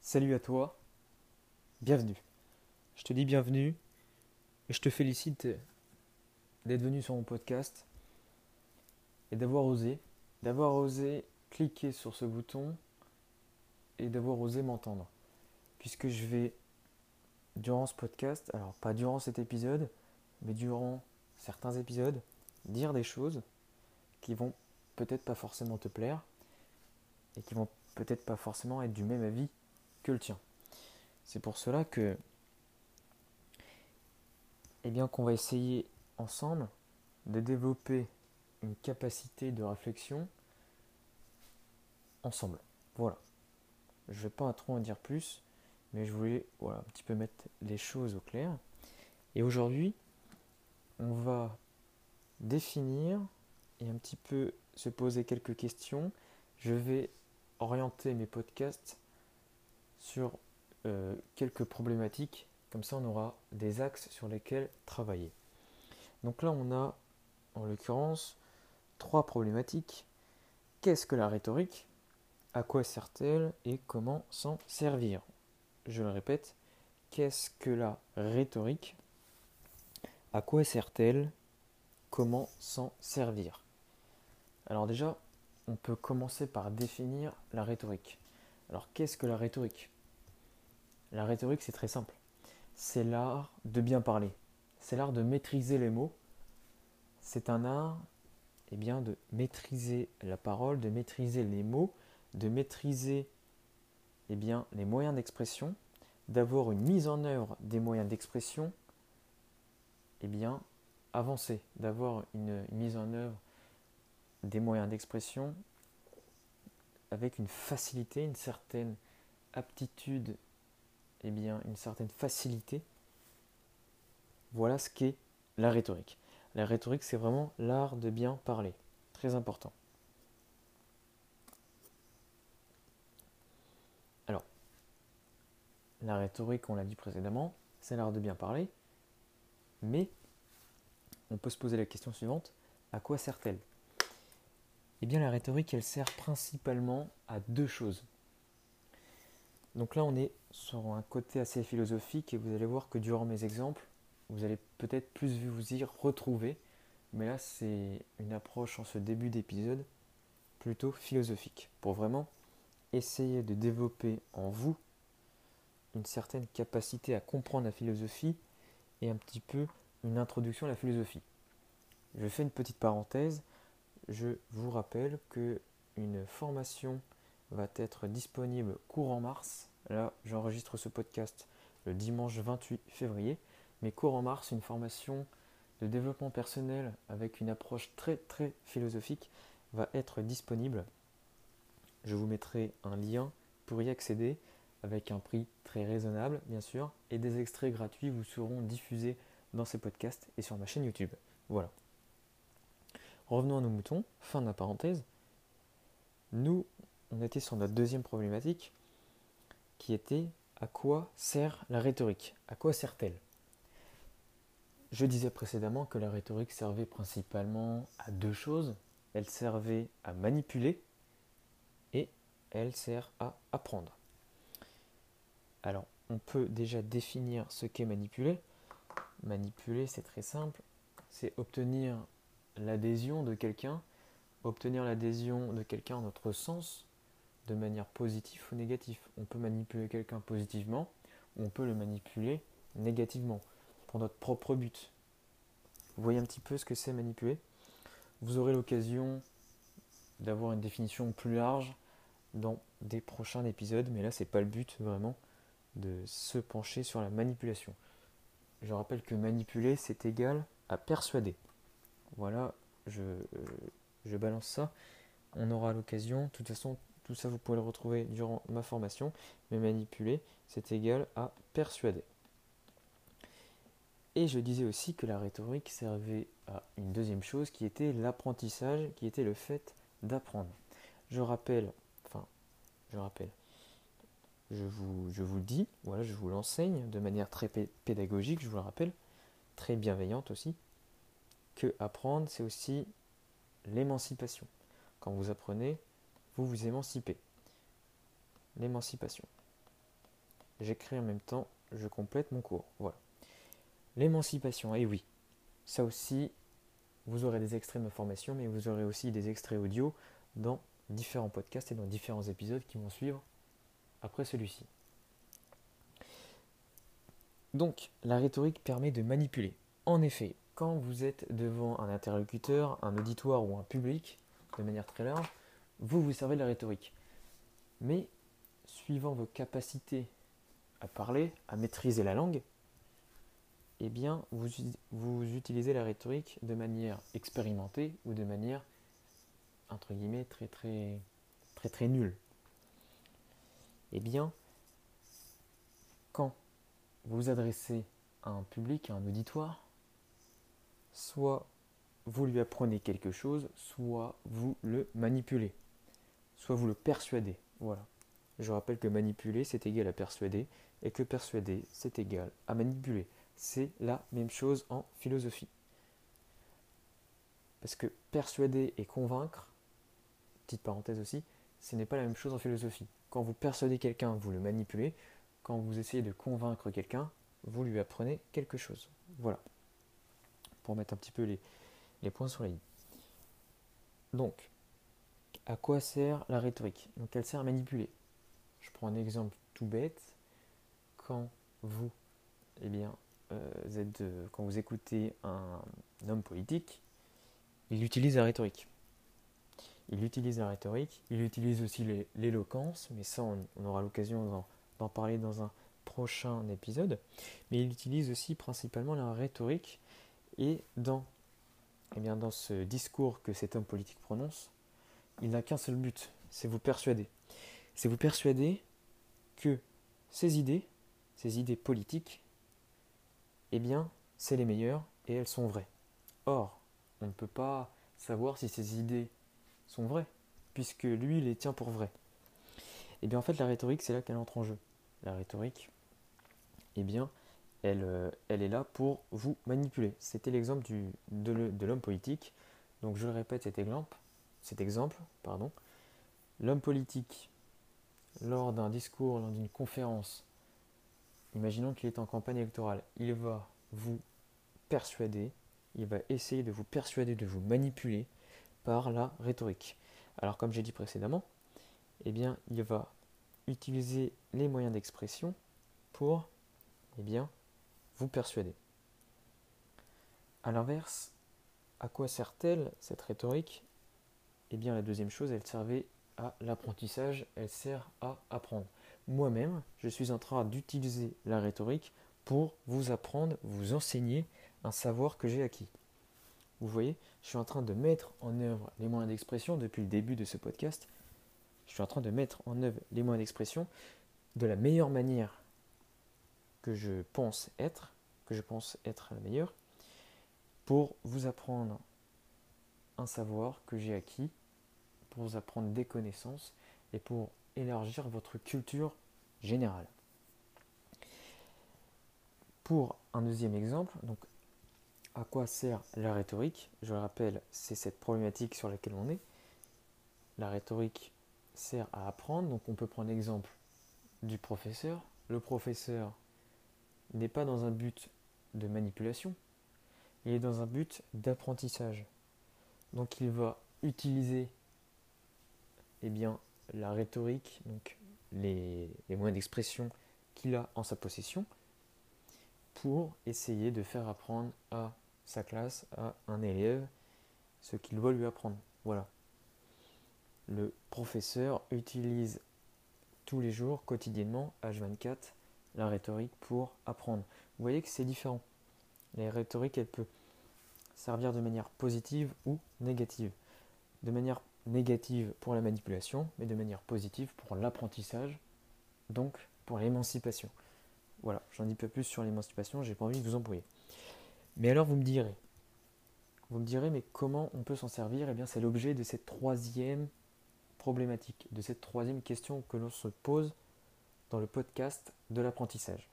Salut à toi, bienvenue. Je te dis bienvenue et je te félicite d'être venu sur mon podcast et d'avoir osé, d'avoir osé cliquer sur ce bouton et d'avoir osé m'entendre. Puisque je vais, durant ce podcast, alors pas durant cet épisode, mais durant certains épisodes, dire des choses qui vont peut-être pas forcément te plaire et qui vont peut-être pas forcément être du même avis que le tien. C'est pour cela que, eh bien, qu'on va essayer ensemble de développer une capacité de réflexion ensemble. Voilà. Je vais pas trop en dire plus, mais je voulais voilà, un petit peu mettre les choses au clair. Et aujourd'hui, on va définir et un petit peu se poser quelques questions. Je vais orienter mes podcasts sur euh, quelques problématiques. Comme ça, on aura des axes sur lesquels travailler. Donc là, on a, en l'occurrence, trois problématiques. Qu'est-ce que la rhétorique? À quoi sert-elle? Et comment s'en servir? Je le répète, qu'est-ce que la rhétorique? À quoi sert-elle? Comment s'en servir? Alors déjà, on peut commencer par définir la rhétorique. Alors qu'est-ce que la rhétorique? La rhétorique, c'est très simple. C'est l'art de bien parler. C'est l'art de maîtriser les mots. C'est un art eh bien, de maîtriser la parole, de maîtriser les mots, de maîtriser eh les moyens d'expression, d'avoir une mise en œuvre des moyens d'expression eh bien, avancée, d'avoir une mise en œuvre des moyens d'expression avec une facilité, une certaine aptitude, eh bien une certaine facilité. Voilà ce qu'est la rhétorique. La rhétorique, c'est vraiment l'art de bien parler. Très important. Alors, la rhétorique, on l'a dit précédemment, c'est l'art de bien parler, mais on peut se poser la question suivante, à quoi sert-elle? Eh bien, la rhétorique, elle sert principalement à deux choses. Donc là, on est sur un côté assez philosophique et vous allez voir que durant mes exemples, vous allez peut-être plus vous y retrouver. Mais là, c'est une approche en ce début d'épisode plutôt philosophique pour vraiment essayer de développer en vous une certaine capacité à comprendre la philosophie et un petit peu une introduction à la philosophie. Je fais une petite parenthèse je vous rappelle que une formation va être disponible courant mars. Là, j'enregistre ce podcast le dimanche 28 février. Mais courant mars, une formation de développement personnel avec une approche très très philosophique va être disponible. Je vous mettrai un lien pour y accéder avec un prix raisonnable, bien sûr, et des extraits gratuits vous seront diffusés dans ces podcasts et sur ma chaîne YouTube. Voilà. Revenons à nos moutons, fin de la parenthèse. Nous, on était sur notre deuxième problématique qui était à quoi sert la rhétorique? À quoi sert-elle? Je disais précédemment que la rhétorique servait principalement à deux choses. Elle servait à manipuler et elle sert à apprendre. Alors, on peut déjà définir ce qu'est manipuler. Manipuler, c'est très simple. C'est obtenir l'adhésion de quelqu'un, obtenir l'adhésion de quelqu'un en notre sens, de manière positive ou négative. On peut manipuler quelqu'un positivement, on peut le manipuler négativement, pour notre propre but. Vous voyez un petit peu ce que c'est manipuler? Vous aurez l'occasion d'avoir une définition plus large dans des prochains épisodes, mais là c'est pas le but vraiment de se pencher sur la manipulation. Je rappelle que manipuler c'est égal à persuader. Voilà, je, euh, je balance ça. On aura l'occasion. De toute façon, tout ça, vous pouvez le retrouver durant ma formation. Mais manipuler, c'est égal à persuader. Et je disais aussi que la rhétorique servait à une deuxième chose qui était l'apprentissage, qui était le fait d'apprendre. Je rappelle, enfin, je rappelle, je vous, je vous le dis, voilà, je vous l'enseigne de manière très pédagogique, je vous le rappelle, très bienveillante aussi que apprendre, c'est aussi l'émancipation. Quand vous apprenez, vous vous émancipez. L'émancipation. J'écris en même temps, je complète mon cours. Voilà. L'émancipation, et oui, ça aussi, vous aurez des extraits de ma formation, mais vous aurez aussi des extraits audio dans différents podcasts et dans différents épisodes qui vont suivre après celui-ci. Donc, la rhétorique permet de manipuler. En effet, quand vous êtes devant un interlocuteur, un auditoire ou un public, de manière très large, vous vous servez de la rhétorique. Mais, suivant vos capacités à parler, à maîtriser la langue, eh bien, vous, utilisez la rhétorique de manière expérimentée ou de manière, entre guillemets, très très très nulle. Eh bien, quand vous vous adressez à un public, à un auditoire, soit vous lui apprenez quelque chose, soit vous le manipulez, soit vous le persuadez. Voilà. Je rappelle que manipuler, c'est égal à persuader, et que persuader, c'est égal à manipuler. C'est la même chose en philosophie. Parce que persuader et convaincre, petite parenthèse aussi, ce n'est pas la même chose en philosophie. Quand vous persuadez quelqu'un, vous le manipulez. Quand vous essayez de convaincre quelqu'un, vous lui apprenez quelque chose. Voilà. Pour mettre un petit peu les, points sur les i. Donc, à quoi sert la rhétorique? Donc, elle sert à manipuler. Je prends un exemple tout bête. Quand vous, eh bien, euh, êtes, euh, quand vous écoutez un, homme politique, il utilise la rhétorique. Il utilise la rhétorique, il utilise aussi l'éloquence, mais ça, on, aura l'occasion d'en parler dans un prochain épisode. Mais il utilise aussi principalement la rhétorique, et dans, eh dans ce discours que cet homme politique prononce, il n'a qu'un seul but, c'est vous persuader. C'est vous persuader que ces idées, ces idées politiques, eh bien, c'est les meilleures et elles sont vraies. Or, on ne peut pas savoir si ces idées sont vraies, puisque lui les tient pour vraies. Et eh bien en fait la rhétorique c'est là qu'elle entre en jeu. La rhétorique, eh bien, elle, euh, elle est là pour vous manipuler. C'était l'exemple de l'homme politique. Donc je le répète cet exemple, cet exemple, pardon. L'homme politique, lors d'un discours, lors d'une conférence, imaginons qu'il est en campagne électorale, il va vous persuader, il va essayer de vous persuader, de vous manipuler par la rhétorique. Alors comme j'ai dit précédemment, eh il va utiliser les moyens d'expression pour eh bien, vous persuader. A l'inverse, à quoi sert-elle cette rhétorique? Eh bien, la deuxième chose, elle servait à l'apprentissage, elle sert à apprendre. Moi-même, je suis en train d'utiliser la rhétorique pour vous apprendre, vous enseigner un savoir que j'ai acquis. Vous voyez, je suis en train de mettre en œuvre les moyens d'expression depuis le début de ce podcast. Je suis en train de mettre en œuvre les moyens d'expression de la meilleure manière que je pense être, que je pense être la meilleure, pour vous apprendre un savoir que j'ai acquis, pour vous apprendre des connaissances et pour élargir votre culture générale. Pour un deuxième exemple, donc à quoi sert la rhétorique Je le rappelle, c'est cette problématique sur laquelle on est. La rhétorique sert à apprendre, donc on peut prendre l'exemple du professeur. Le professeur n'est pas dans un but de manipulation, il est dans un but d'apprentissage. Donc il va utiliser eh bien, la rhétorique, donc les, les moyens d'expression qu'il a en sa possession, pour essayer de faire apprendre à sa classe à un élève ce qu'il doit lui apprendre. Voilà. Le professeur utilise tous les jours, quotidiennement, H24, la rhétorique pour apprendre. Vous voyez que c'est différent. La rhétorique, elle peut servir de manière positive ou négative. De manière négative pour la manipulation, mais de manière positive pour l'apprentissage, donc pour l'émancipation. Voilà, j'en dis pas plus sur l'émancipation, j'ai pas envie de vous embrouiller. Mais alors vous me direz, vous me direz, mais comment on peut s'en servir? Eh bien, c'est l'objet de cette troisième problématique, de cette troisième question que l'on se pose dans le podcast de l'apprentissage.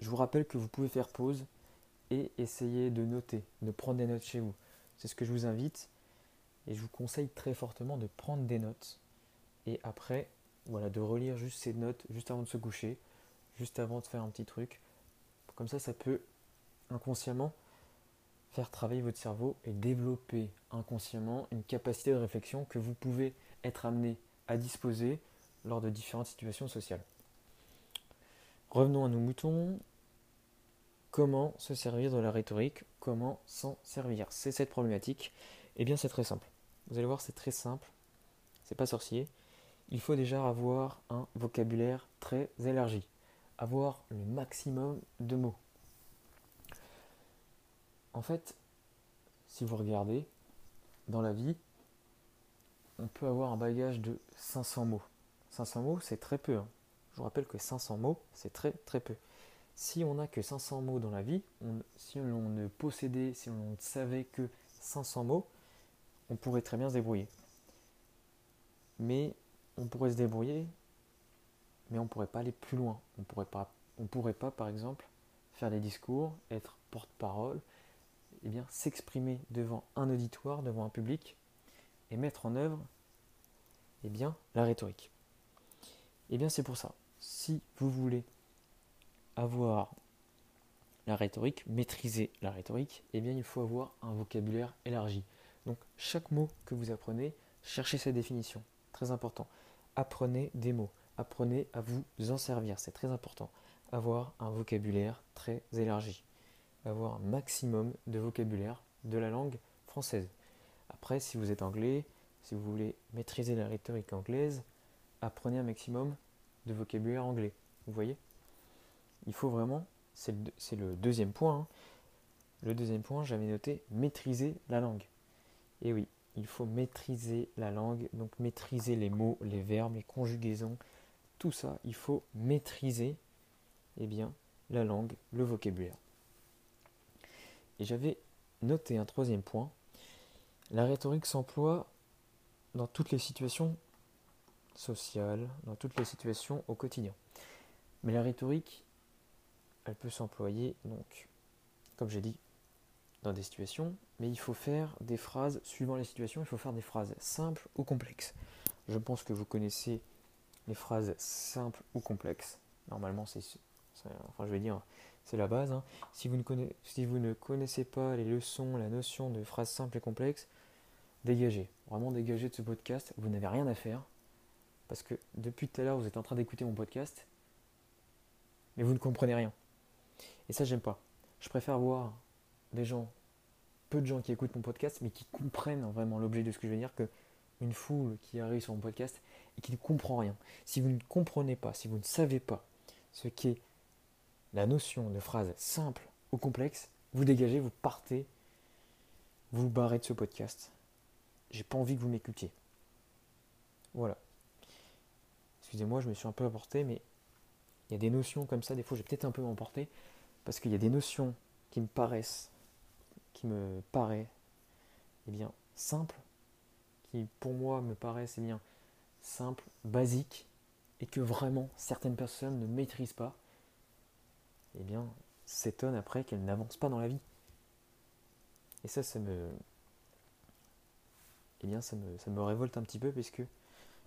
Je vous rappelle que vous pouvez faire pause et essayez de noter, de prendre des notes chez vous. C'est ce que je vous invite et je vous conseille très fortement de prendre des notes et après voilà, de relire juste ces notes juste avant de se coucher, juste avant de faire un petit truc. Comme ça, ça peut inconsciemment faire travailler votre cerveau et développer inconsciemment une capacité de réflexion que vous pouvez être amené à disposer lors de différentes situations sociales. Revenons à nos moutons. Comment se servir de la rhétorique? Comment s'en servir? C'est cette problématique. Eh bien, c'est très simple. Vous allez voir, c'est très simple. C'est pas sorcier. Il faut déjà avoir un vocabulaire très élargi. Avoir le maximum de mots. En fait, si vous regardez, dans la vie, on peut avoir un bagage de 500 mots. 500 mots, c'est très peu. Hein. Je vous rappelle que 500 mots, c'est très très peu. Si on n'a que 500 mots dans la vie, si on ne possédait, si on ne savait que 500 mots, on pourrait très bien se débrouiller. Mais on pourrait se débrouiller, mais on ne pourrait pas aller plus loin. On pourrait pas, on pourrait pas, par exemple, faire des discours, être porte-parole, eh bien, s'exprimer devant un auditoire, devant un public, et mettre en œuvre eh bien, la rhétorique. Eh bien, c'est pour ça. Si vous voulez avoir la rhétorique, maîtriser la rhétorique, eh bien, il faut avoir un vocabulaire élargi. Donc, chaque mot que vous apprenez, cherchez sa définition. Très important. Apprenez des mots. Apprenez à vous en servir. C'est très important. Avoir un vocabulaire très élargi avoir un maximum de vocabulaire de la langue française. Après, si vous êtes anglais, si vous voulez maîtriser la rhétorique anglaise, apprenez un maximum de vocabulaire anglais. Vous voyez? Il faut vraiment, c'est le, deuxième point, hein. le deuxième point, j'avais noté maîtriser la langue. Et oui, il faut maîtriser la langue, donc maîtriser les mots, les verbes, les conjugaisons, tout ça, il faut maîtriser eh bien, la langue, le vocabulaire. Et j'avais noté un troisième point. La rhétorique s'emploie dans toutes les situations sociales, dans toutes les situations au quotidien. Mais la rhétorique, elle peut s'employer, donc, comme j'ai dit, dans des situations, mais il faut faire des phrases, suivant les situations, il faut faire des phrases simples ou complexes. Je pense que vous connaissez les phrases simples ou complexes. Normalement, c'est, enfin, je vais dire, c'est la base. Hein. Si, vous ne connaissez, pas les leçons, la notion de phrases simples et complexes, dégagez. Vraiment dégagez de ce podcast. Vous n'avez rien à faire. Parce que depuis tout à l'heure, vous êtes en train d'écouter mon podcast, mais vous ne comprenez rien. Et ça, j'aime pas. Je préfère voir des gens, peu de gens qui écoutent mon podcast, mais qui comprennent vraiment l'objet de ce que je veux dire, que une foule qui arrive sur mon podcast et qui ne comprend rien. Si vous ne comprenez pas, si vous ne savez pas ce qu'est la notion de phrase simple ou complexe, vous dégagez, vous partez, vous vous barrez de ce podcast. J'ai pas envie que vous m'écoutiez. Voilà. Excusez-moi, je me suis un peu apporté, mais il y a des notions comme ça, des fois j'ai peut-être un peu m'emporter, parce qu'il y a des notions qui me paraissent, qui me paraissent, eh bien, simples, qui pour moi me paraissent, eh bien, simples, basiques, et que vraiment certaines personnes ne maîtrisent pas eh bien, s'étonne après qu'elle n'avance pas dans la vie. Et ça, ça me. Eh bien, ça me, révolte un petit peu puisque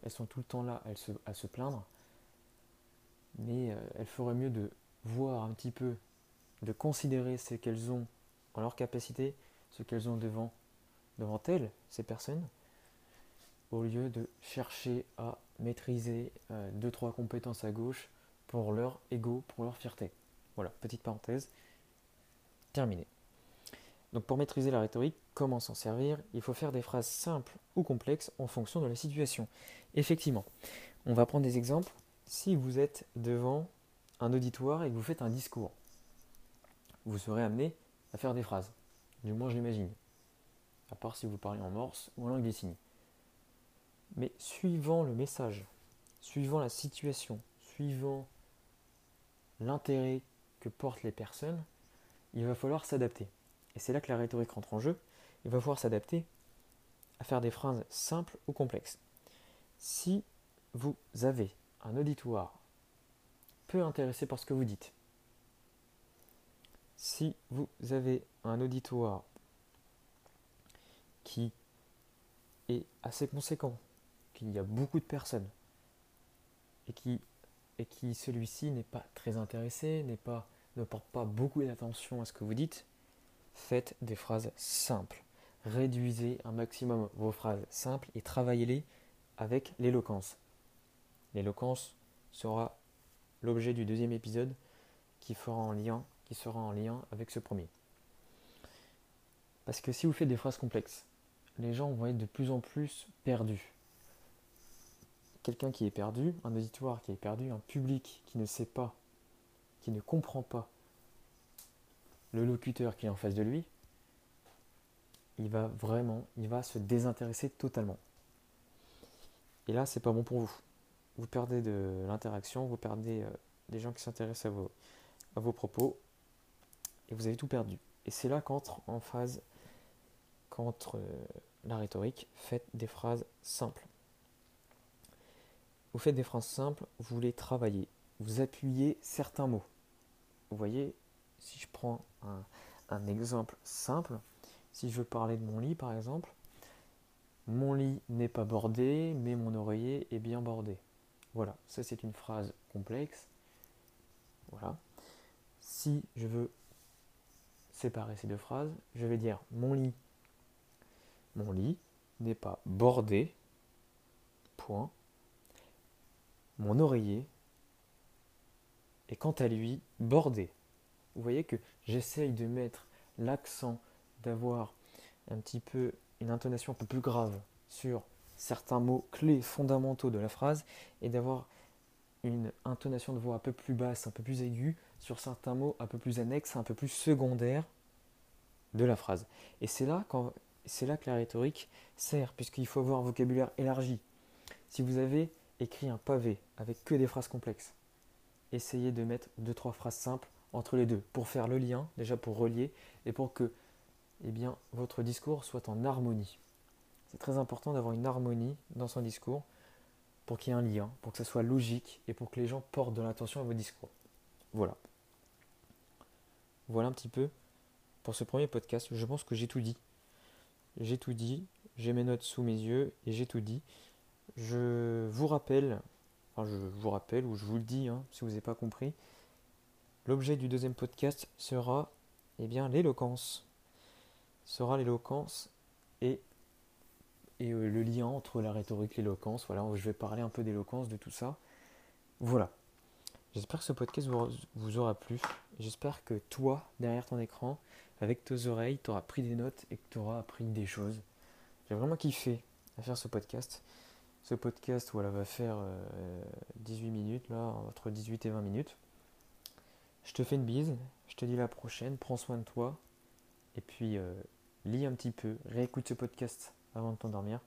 elles sont tout le temps là elles à se plaindre. Mais euh, elles feraient mieux de voir un petit peu, de considérer ce qu'elles ont en leur capacité, ce qu'elles ont devant, devant elles, ces personnes, au lieu de chercher à maîtriser euh, deux, trois compétences à gauche pour leur ego, pour leur fierté. Voilà, petite parenthèse. Terminé. Donc pour maîtriser la rhétorique, comment s'en servir Il faut faire des phrases simples ou complexes en fonction de la situation. Effectivement, on va prendre des exemples. Si vous êtes devant un auditoire et que vous faites un discours, vous serez amené à faire des phrases. Du moins, je l'imagine. À part si vous parlez en morse ou en langue des signes. Mais suivant le message, suivant la situation, suivant l'intérêt que portent les personnes, il va falloir s'adapter. Et c'est là que la rhétorique rentre en jeu. Il va falloir s'adapter à faire des phrases simples ou complexes. Si vous avez un auditoire peu intéressé par ce que vous dites, Si vous avez un auditoire qui est assez conséquent, qu'il y a beaucoup de personnes, et qui, et qui celui-ci n'est pas très intéressé, n'est pas, ne porte pas beaucoup d'attention à ce que vous dites, faites des phrases simples. Réduisez un maximum vos phrases simples et travaillez-les avec l'éloquence. L'éloquence sera l'objet du deuxième épisode qui, fera en lien, qui sera en lien avec ce premier. Parce que si vous faites des phrases complexes, les gens vont être de plus en plus perdus. Quelqu'un qui est perdu, un auditoire qui est perdu, un public qui ne sait pas, qui ne comprend pas le locuteur qui est en face de lui, il va vraiment, il va se désintéresser totalement. Et là, c'est pas bon pour vous. Vous perdez de l'interaction, vous perdez euh, des gens qui s'intéressent à vos, propos, et vous avez tout perdu. Et c'est là qu'entre en phase, qu'entre euh, la rhétorique, faites des phrases simples. Vous faites des phrases simples, vous les travaillez, vous appuyez certains mots. Vous voyez, si je prends un, un exemple simple, si je veux parler de mon lit par exemple, mon lit n'est pas bordé, mais mon oreiller est bien bordé. Voilà, ça c'est une phrase complexe. Voilà. Si je veux séparer ces deux phrases, je vais dire mon lit. Mon lit n'est pas bordé. Point. Mon oreiller est quant à lui bordé. Vous voyez que j'essaye de mettre l'accent, d'avoir un petit peu une intonation un peu plus grave sur certains mots clés fondamentaux de la phrase et d'avoir une intonation de voix un peu plus basse, un peu plus aiguë sur certains mots un peu plus annexes, un peu plus secondaires de la phrase. Et c'est là, quand, c'est là que la rhétorique sert, puisqu'il faut avoir un vocabulaire élargi. Si vous avez écrit un pavé avec que des phrases complexes, essayez de mettre deux trois phrases simples entre les deux pour faire le lien, déjà pour relier et pour que eh bien, votre discours soit en harmonie. C'est très important d'avoir une harmonie dans son discours pour qu'il y ait un lien, pour que ça soit logique et pour que les gens portent de l'attention à vos discours. Voilà. Voilà un petit peu pour ce premier podcast. Je pense que j'ai tout dit. J'ai tout dit. J'ai mes notes sous mes yeux et j'ai tout dit. Je vous rappelle, enfin je vous rappelle ou je vous le dis hein, si vous n'avez pas compris, l'objet du deuxième podcast sera eh bien l'éloquence. Sera l'éloquence et et euh, le lien entre la rhétorique et l'éloquence. Voilà, je vais parler un peu d'éloquence, de tout ça. Voilà. J'espère que ce podcast vous, aura plu. J'espère que toi, derrière ton écran, avec tes oreilles, tu auras pris des notes et que tu auras appris des choses. J'ai vraiment kiffé à faire ce podcast. Ce podcast voilà, va faire 18 euh, minutes, là, entre 18 et 20 minutes. Je te fais une bise, je te dis la prochaine, prends soin de toi, et puis euh, lis un petit peu, réécoute ce podcast avant de t'endormir.